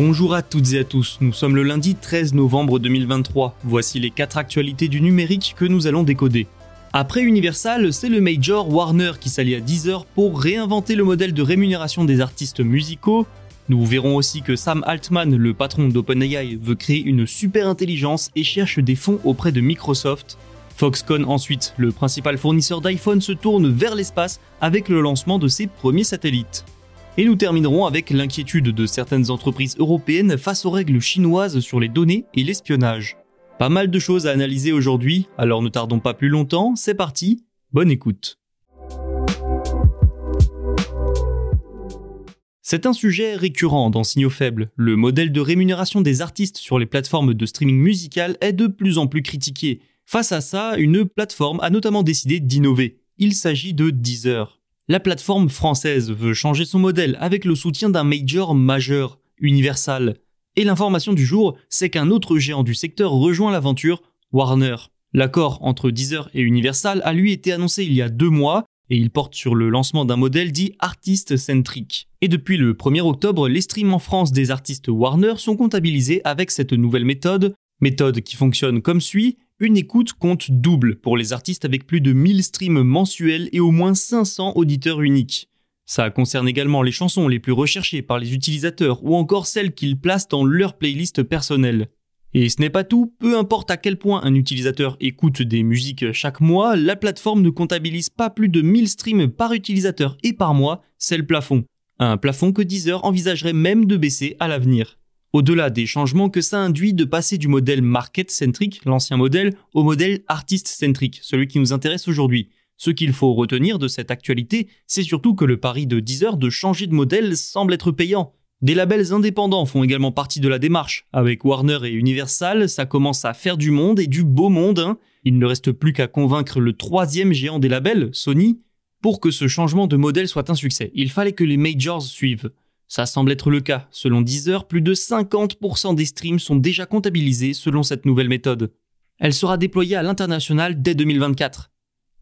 Bonjour à toutes et à tous, nous sommes le lundi 13 novembre 2023. Voici les 4 actualités du numérique que nous allons décoder. Après Universal, c'est le major Warner qui s'allie à Deezer pour réinventer le modèle de rémunération des artistes musicaux. Nous verrons aussi que Sam Altman, le patron d'OpenAI, veut créer une super intelligence et cherche des fonds auprès de Microsoft. Foxconn ensuite, le principal fournisseur d'iPhone, se tourne vers l'espace avec le lancement de ses premiers satellites. Et nous terminerons avec l'inquiétude de certaines entreprises européennes face aux règles chinoises sur les données et l'espionnage. Pas mal de choses à analyser aujourd'hui, alors ne tardons pas plus longtemps, c'est parti, bonne écoute. C'est un sujet récurrent dans Signaux Faibles. Le modèle de rémunération des artistes sur les plateformes de streaming musical est de plus en plus critiqué. Face à ça, une plateforme a notamment décidé d'innover. Il s'agit de Deezer. La plateforme française veut changer son modèle avec le soutien d'un major majeur, Universal. Et l'information du jour, c'est qu'un autre géant du secteur rejoint l'aventure, Warner. L'accord entre Deezer et Universal a lui été annoncé il y a deux mois et il porte sur le lancement d'un modèle dit artiste-centric. Et depuis le 1er octobre, les streams en France des artistes Warner sont comptabilisés avec cette nouvelle méthode, méthode qui fonctionne comme suit, une écoute compte double pour les artistes avec plus de 1000 streams mensuels et au moins 500 auditeurs uniques. Ça concerne également les chansons les plus recherchées par les utilisateurs ou encore celles qu'ils placent dans leur playlist personnelle. Et ce n'est pas tout, peu importe à quel point un utilisateur écoute des musiques chaque mois, la plateforme ne comptabilise pas plus de 1000 streams par utilisateur et par mois, c'est le plafond. Un plafond que Deezer envisagerait même de baisser à l'avenir. Au-delà des changements que ça induit de passer du modèle market-centric, l'ancien modèle, au modèle artiste-centric, celui qui nous intéresse aujourd'hui. Ce qu'il faut retenir de cette actualité, c'est surtout que le pari de Deezer de changer de modèle semble être payant. Des labels indépendants font également partie de la démarche. Avec Warner et Universal, ça commence à faire du monde et du beau monde. Hein. Il ne reste plus qu'à convaincre le troisième géant des labels, Sony, pour que ce changement de modèle soit un succès. Il fallait que les majors suivent. Ça semble être le cas. Selon Deezer, plus de 50% des streams sont déjà comptabilisés selon cette nouvelle méthode. Elle sera déployée à l'international dès 2024.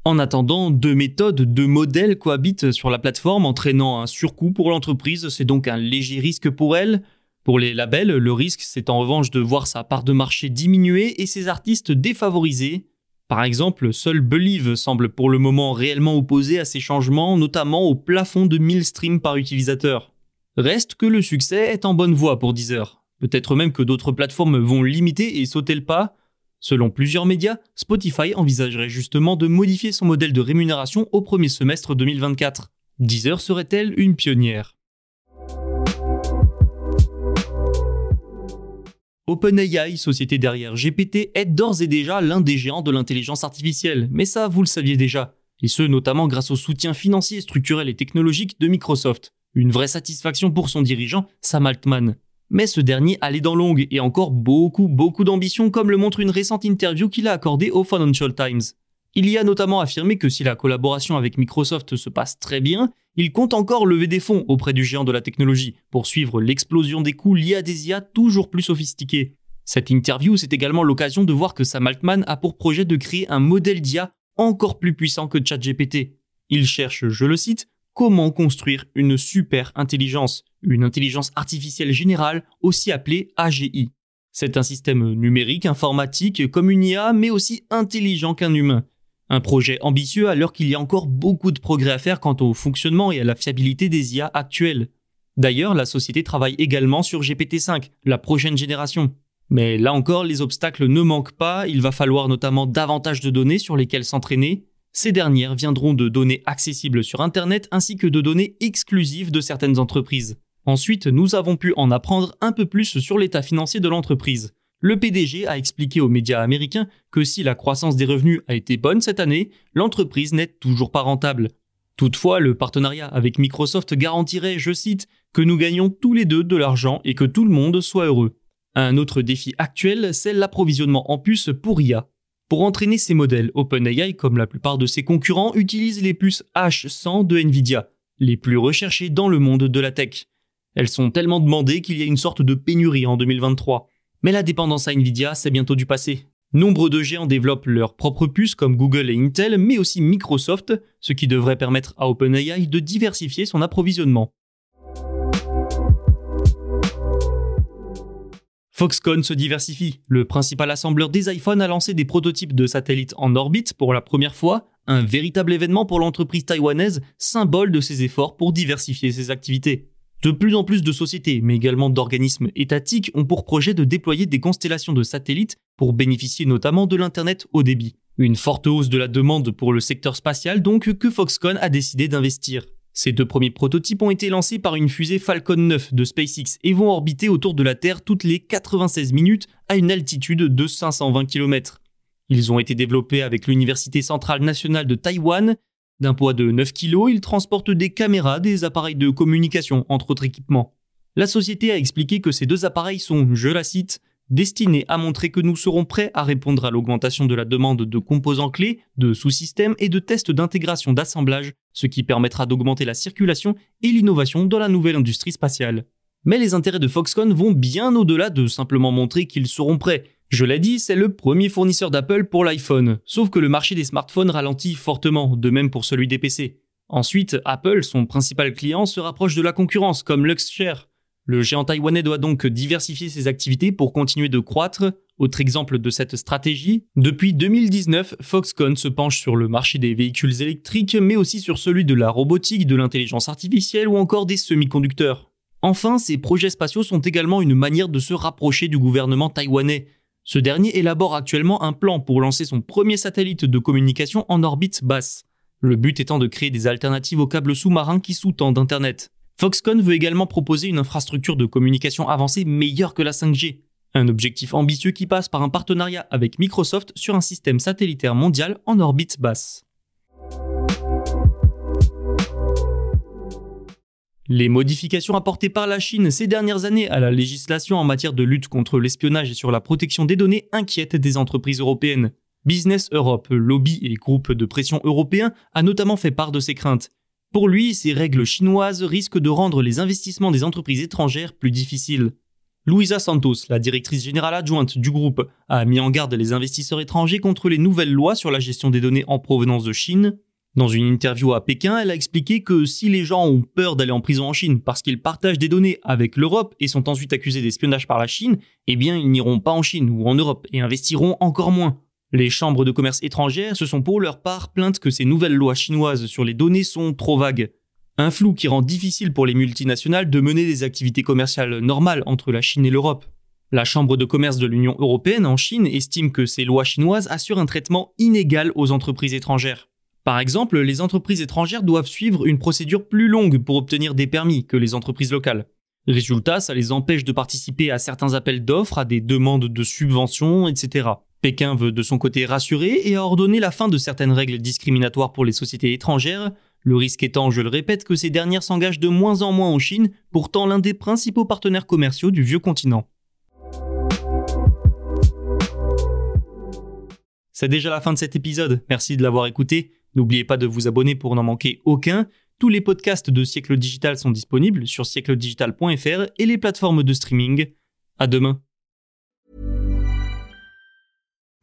En attendant, deux méthodes, deux modèles cohabitent sur la plateforme, entraînant un surcoût pour l'entreprise, c'est donc un léger risque pour elle. Pour les labels, le risque, c'est en revanche de voir sa part de marché diminuer et ses artistes défavorisés. Par exemple, seul Believe semble pour le moment réellement opposé à ces changements, notamment au plafond de 1000 streams par utilisateur. Reste que le succès est en bonne voie pour Deezer. Peut-être même que d'autres plateformes vont limiter et sauter le pas. Selon plusieurs médias, Spotify envisagerait justement de modifier son modèle de rémunération au premier semestre 2024. Deezer serait-elle une pionnière? OpenAI, société derrière GPT, est d'ores et déjà l'un des géants de l'intelligence artificielle, mais ça vous le saviez déjà, et ce notamment grâce au soutien financier, structurel et technologique de Microsoft. Une vraie satisfaction pour son dirigeant, Sam Altman. Mais ce dernier a les dents longues et encore beaucoup, beaucoup d'ambition, comme le montre une récente interview qu'il a accordée au Financial Times. Il y a notamment affirmé que si la collaboration avec Microsoft se passe très bien, il compte encore lever des fonds auprès du géant de la technologie pour suivre l'explosion des coûts liés à des IA toujours plus sophistiqués. Cette interview, c'est également l'occasion de voir que Sam Altman a pour projet de créer un modèle d'IA encore plus puissant que ChatGPT. Il cherche, je le cite, comment construire une super intelligence, une intelligence artificielle générale, aussi appelée AGI. C'est un système numérique, informatique, comme une IA, mais aussi intelligent qu'un humain. Un projet ambitieux alors qu'il y a encore beaucoup de progrès à faire quant au fonctionnement et à la fiabilité des IA actuelles. D'ailleurs, la société travaille également sur GPT-5, la prochaine génération. Mais là encore, les obstacles ne manquent pas, il va falloir notamment davantage de données sur lesquelles s'entraîner. Ces dernières viendront de données accessibles sur Internet ainsi que de données exclusives de certaines entreprises. Ensuite, nous avons pu en apprendre un peu plus sur l'état financier de l'entreprise. Le PDG a expliqué aux médias américains que si la croissance des revenus a été bonne cette année, l'entreprise n'est toujours pas rentable. Toutefois, le partenariat avec Microsoft garantirait, je cite, que nous gagnons tous les deux de l'argent et que tout le monde soit heureux. Un autre défi actuel, c'est l'approvisionnement en puces pour IA. Pour entraîner ces modèles, OpenAI, comme la plupart de ses concurrents, utilise les puces H100 de Nvidia, les plus recherchées dans le monde de la tech. Elles sont tellement demandées qu'il y a une sorte de pénurie en 2023. Mais la dépendance à Nvidia, c'est bientôt du passé. Nombre de géants développent leurs propres puces comme Google et Intel, mais aussi Microsoft, ce qui devrait permettre à OpenAI de diversifier son approvisionnement. Foxconn se diversifie. Le principal assembleur des iPhones a lancé des prototypes de satellites en orbite pour la première fois, un véritable événement pour l'entreprise taïwanaise, symbole de ses efforts pour diversifier ses activités. De plus en plus de sociétés, mais également d'organismes étatiques, ont pour projet de déployer des constellations de satellites pour bénéficier notamment de l'Internet haut débit. Une forte hausse de la demande pour le secteur spatial donc que Foxconn a décidé d'investir. Ces deux premiers prototypes ont été lancés par une fusée Falcon 9 de SpaceX et vont orbiter autour de la Terre toutes les 96 minutes à une altitude de 520 km. Ils ont été développés avec l'Université centrale nationale de Taïwan. D'un poids de 9 kg, ils transportent des caméras, des appareils de communication, entre autres équipements. La société a expliqué que ces deux appareils sont, je la cite, destiné à montrer que nous serons prêts à répondre à l'augmentation de la demande de composants clés, de sous-systèmes et de tests d'intégration d'assemblage, ce qui permettra d'augmenter la circulation et l'innovation dans la nouvelle industrie spatiale. Mais les intérêts de Foxconn vont bien au-delà de simplement montrer qu'ils seront prêts. Je l'ai dit, c'est le premier fournisseur d'Apple pour l'iPhone, sauf que le marché des smartphones ralentit fortement, de même pour celui des PC. Ensuite, Apple, son principal client, se rapproche de la concurrence, comme Luxshare, le géant taïwanais doit donc diversifier ses activités pour continuer de croître. Autre exemple de cette stratégie, depuis 2019, Foxconn se penche sur le marché des véhicules électriques, mais aussi sur celui de la robotique, de l'intelligence artificielle ou encore des semi-conducteurs. Enfin, ces projets spatiaux sont également une manière de se rapprocher du gouvernement taïwanais. Ce dernier élabore actuellement un plan pour lancer son premier satellite de communication en orbite basse. Le but étant de créer des alternatives aux câbles sous-marins qui sous-tendent Internet. Foxconn veut également proposer une infrastructure de communication avancée meilleure que la 5G. Un objectif ambitieux qui passe par un partenariat avec Microsoft sur un système satellitaire mondial en orbite basse. Les modifications apportées par la Chine ces dernières années à la législation en matière de lutte contre l'espionnage et sur la protection des données inquiètent des entreprises européennes. Business Europe, lobby et groupe de pression européen, a notamment fait part de ces craintes. Pour lui, ces règles chinoises risquent de rendre les investissements des entreprises étrangères plus difficiles. Louisa Santos, la directrice générale adjointe du groupe, a mis en garde les investisseurs étrangers contre les nouvelles lois sur la gestion des données en provenance de Chine. Dans une interview à Pékin, elle a expliqué que si les gens ont peur d'aller en prison en Chine parce qu'ils partagent des données avec l'Europe et sont ensuite accusés d'espionnage par la Chine, eh bien ils n'iront pas en Chine ou en Europe et investiront encore moins. Les chambres de commerce étrangères se sont pour leur part plaintes que ces nouvelles lois chinoises sur les données sont trop vagues. Un flou qui rend difficile pour les multinationales de mener des activités commerciales normales entre la Chine et l'Europe. La Chambre de commerce de l'Union européenne en Chine estime que ces lois chinoises assurent un traitement inégal aux entreprises étrangères. Par exemple, les entreprises étrangères doivent suivre une procédure plus longue pour obtenir des permis que les entreprises locales. Résultat, ça les empêche de participer à certains appels d'offres, à des demandes de subventions, etc. Pékin veut de son côté rassurer et a ordonné la fin de certaines règles discriminatoires pour les sociétés étrangères, le risque étant, je le répète, que ces dernières s'engagent de moins en moins en Chine, pourtant l'un des principaux partenaires commerciaux du vieux continent. C'est déjà la fin de cet épisode, merci de l'avoir écouté. N'oubliez pas de vous abonner pour n'en manquer aucun. Tous les podcasts de Siècle Digital sont disponibles sur siècledigital.fr et les plateformes de streaming. À demain.